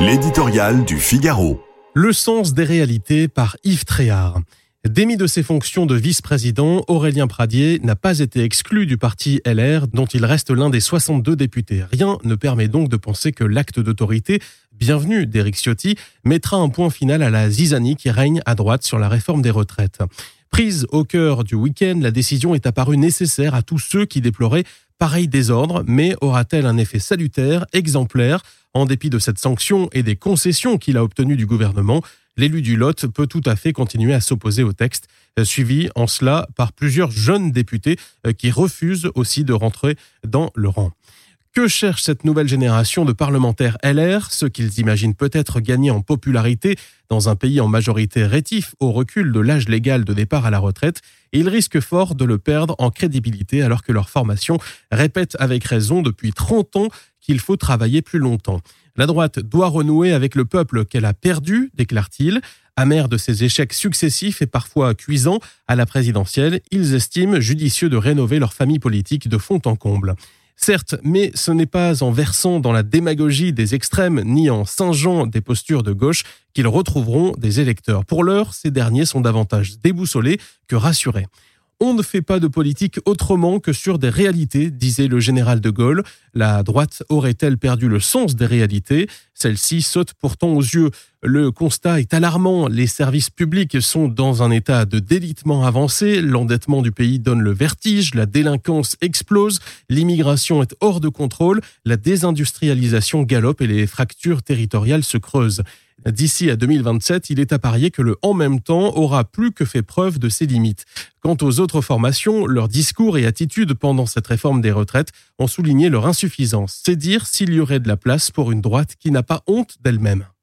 L'éditorial du Figaro. Le sens des réalités par Yves Tréhard. Démis de ses fonctions de vice-président, Aurélien Pradier n'a pas été exclu du parti LR dont il reste l'un des 62 députés. Rien ne permet donc de penser que l'acte d'autorité, bienvenu d'Éric Ciotti, mettra un point final à la zizanie qui règne à droite sur la réforme des retraites. Prise au cœur du week-end, la décision est apparue nécessaire à tous ceux qui déploraient pareil désordre, mais aura-t-elle un effet salutaire, exemplaire? En dépit de cette sanction et des concessions qu'il a obtenues du gouvernement, l'élu du Lot peut tout à fait continuer à s'opposer au texte, euh, suivi en cela par plusieurs jeunes députés euh, qui refusent aussi de rentrer dans le rang. Que cherche cette nouvelle génération de parlementaires LR, ceux qu'ils imaginent peut-être gagner en popularité dans un pays en majorité rétif au recul de l'âge légal de départ à la retraite, ils risquent fort de le perdre en crédibilité alors que leur formation répète avec raison depuis 30 ans qu'il faut travailler plus longtemps. La droite doit renouer avec le peuple qu'elle a perdu, déclare-t-il. Amer de ses échecs successifs et parfois cuisants à la présidentielle, ils estiment judicieux de rénover leur famille politique de fond en comble. Certes, mais ce n'est pas en versant dans la démagogie des extrêmes ni en singeant des postures de gauche qu'ils retrouveront des électeurs. Pour l'heure, ces derniers sont davantage déboussolés que rassurés. On ne fait pas de politique autrement que sur des réalités, disait le général de Gaulle. La droite aurait-elle perdu le sens des réalités? Celle-ci saute pourtant aux yeux. Le constat est alarmant. Les services publics sont dans un état de délitement avancé. L'endettement du pays donne le vertige. La délinquance explose. L'immigration est hors de contrôle. La désindustrialisation galope et les fractures territoriales se creusent. D'ici à 2027, il est à parier que le en même temps aura plus que fait preuve de ses limites. Quant aux autres formations, leurs discours et attitudes pendant cette réforme des retraites ont souligné leur insuffisance. C'est dire s'il y aurait de la place pour une droite qui n'a pas honte d'elle-même.